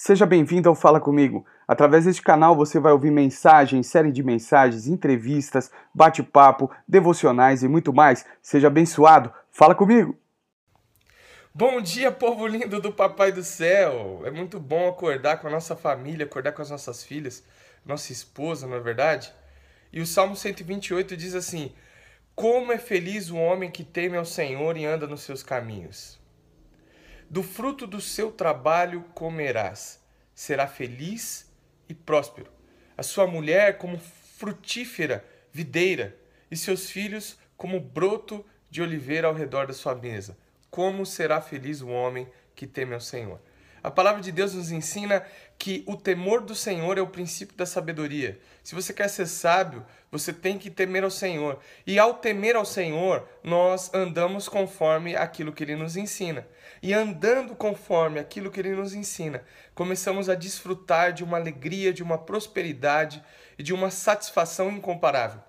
Seja bem-vindo ao Fala Comigo. Através deste canal você vai ouvir mensagens, série de mensagens, entrevistas, bate-papo, devocionais e muito mais. Seja abençoado. Fala comigo. Bom dia, povo lindo do Papai do Céu. É muito bom acordar com a nossa família, acordar com as nossas filhas, nossa esposa, não é verdade? E o Salmo 128 diz assim: Como é feliz o homem que teme ao Senhor e anda nos seus caminhos. Do fruto do seu trabalho comerás. Será feliz e próspero. A sua mulher como frutífera videira e seus filhos como broto de oliveira ao redor da sua mesa. Como será feliz o homem que teme ao Senhor. A palavra de Deus nos ensina que o temor do Senhor é o princípio da sabedoria. Se você quer ser sábio, você tem que temer ao Senhor. E ao temer ao Senhor, nós andamos conforme aquilo que ele nos ensina. E andando conforme aquilo que ele nos ensina, começamos a desfrutar de uma alegria, de uma prosperidade e de uma satisfação incomparável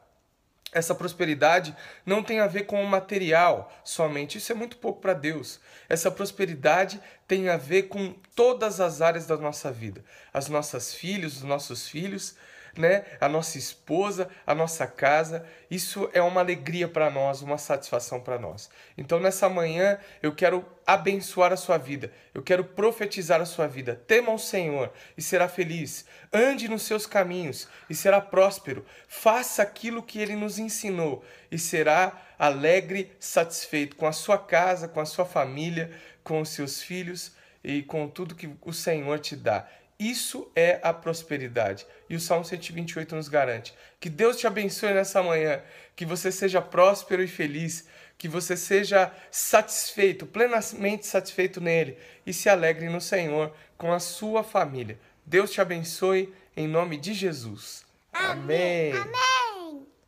essa prosperidade não tem a ver com o material somente, isso é muito pouco para Deus. Essa prosperidade tem a ver com todas as áreas da nossa vida. As nossas filhas, os nossos filhos, né? A nossa esposa, a nossa casa. Isso é uma alegria para nós, uma satisfação para nós. Então nessa manhã eu quero abençoar a sua vida. Eu quero profetizar a sua vida. Tema o Senhor e será feliz. Ande nos seus caminhos e será próspero. Faça aquilo que ele nos ensinou e será alegre, satisfeito com a sua casa, com a sua família, com os seus filhos e com tudo que o Senhor te dá. Isso é a prosperidade. E o Salmo 128 nos garante. Que Deus te abençoe nessa manhã, que você seja próspero e feliz, que você seja satisfeito, plenamente satisfeito nele e se alegre no Senhor com a sua família. Deus te abençoe em nome de Jesus. Amém. Amém.